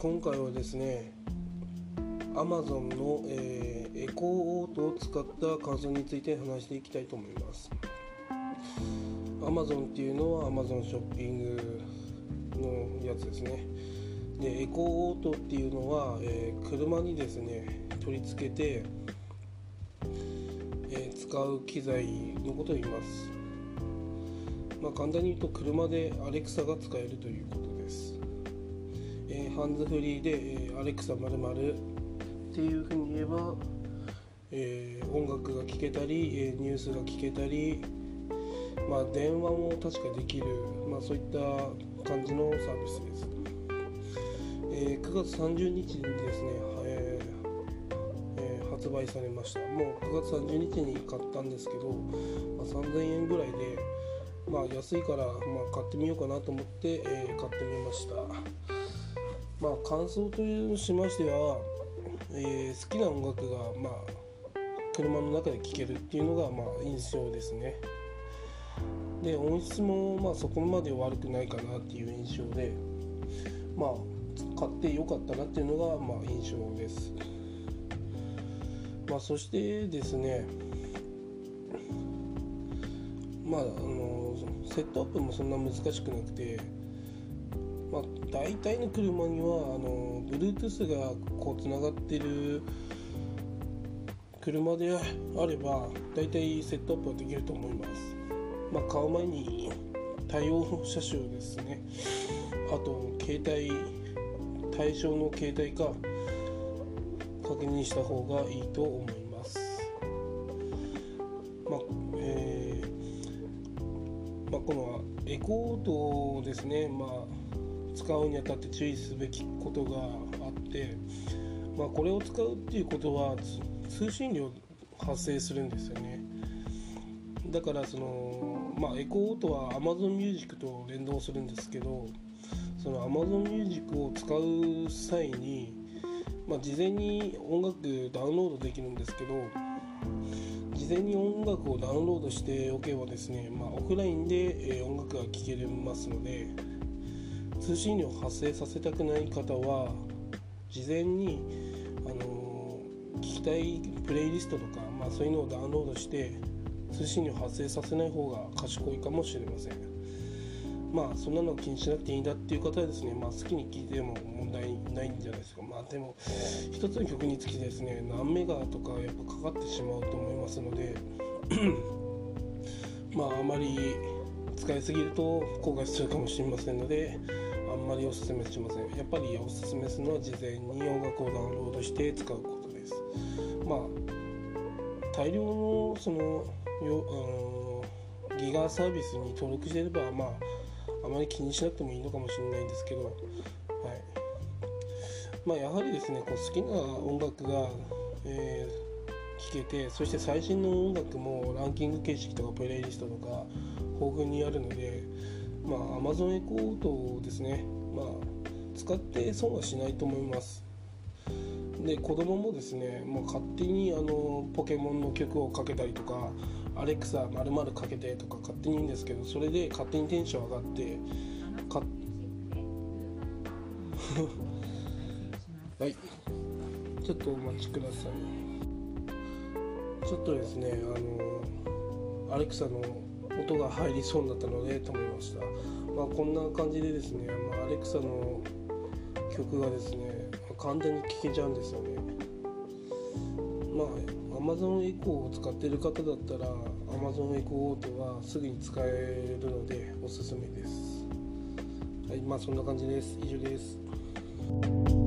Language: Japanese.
今回はですね Amazon の、えー、エコーオートを使った感想について話していきたいと思います。Amazon っていうのは Amazon ショッピングのやつですね。でエコーオートっていうのは、えー、車にですね取り付けて、えー、使う機材のことを言います。まあ、簡単に言うと車でアレクサが使えるということです、えー、ハンズフリーで、えー、アレクサまるっていうふうに言えば、えー、音楽が聴けたり、えニュースが聞けたり、まあ、電話も確かできる、まあ、そういった感じのサービスです、え9月30日にですね、え発売されました。もう9月30日に買ったんですけど、まあ、3000円ぐらいでまあ、安いから、まあ、買ってみようかなと思って、えー、買ってみました。まあ感想というしましては、えー、好きな音楽が、まあ、車の中で聴けるっていうのが、まあ、印象ですね。で音質も、まあ、そこまで悪くないかなっていう印象でまあ買ってよかったなっていうのが、まあ、印象です。まあそしてですねまああのセットアップもそんな難しくなくて、まあ、大体の車にはあの Bluetooth がこうつながってる車であれば大体セットアップはできると思います、まあ、買う前に対応車種ですねあと携帯対象の携帯か確認した方がいいと思います。まあえーまあ、このエコードですね、まあ、使うにあたって注意すべきことがあって、まあ、これを使うっていうことは通信量発生するんですよね。だからその、まあ、エコーオートは Amazon Music と連動するんですけどその Amazon Music を使う際に、まあ、事前に音楽ダウンロードできるんですけど事前に音楽をダウンロードしておけばですね、まあ、オフラインで、音楽が聴けますので通信量発生させたくない方は事前に、あの、聞きたいプレイリストとか、まあ、そういうのをダウンロードして通信量発生させない方が賢いかもしれません。まあそんなの気にしなくていいんだっていう方はですね、まあ、好きに聴いても問題ないんじゃないですか。まあでも一つの曲につきですね何メガとかやっぱかかってしまうと思いますのでまああまり使いすぎると後悔するかもしれませんのであんまりおすすめしません。やっぱりおすすめするのは事前に音楽をダウンロードして使うことです。まあ大量のそのよ、うん、ギガサービスに登録していればまああまり気にしなくてもいいのかもしれないんですけど、はい。まあ、やはりですねこう好きな音楽が、えー、聴けてそして最新の音楽もランキング形式とかプレイリストとか豊富にあるので、まあ、Amazon エコートですね、まあ、使って損はしないと思います。で子供もですねもう勝手にあのポケモンの曲をかけたりとかアレクサまるかけてとか勝手に言うんですけどそれで勝手にテンション上がってかはい。ちょっとお待ちください。ちょっとですねあのアレクサの音が入りそうになったので止めました。まあこんな感じでですね、まあ、アレクサの曲がですねま簡単に聴けちゃうんですよね。まあ Amazon エコーを使ってる方だったら Amazon エコーオートはすぐに使えるのでおすすめです。はいまあそんな感じです。以上です。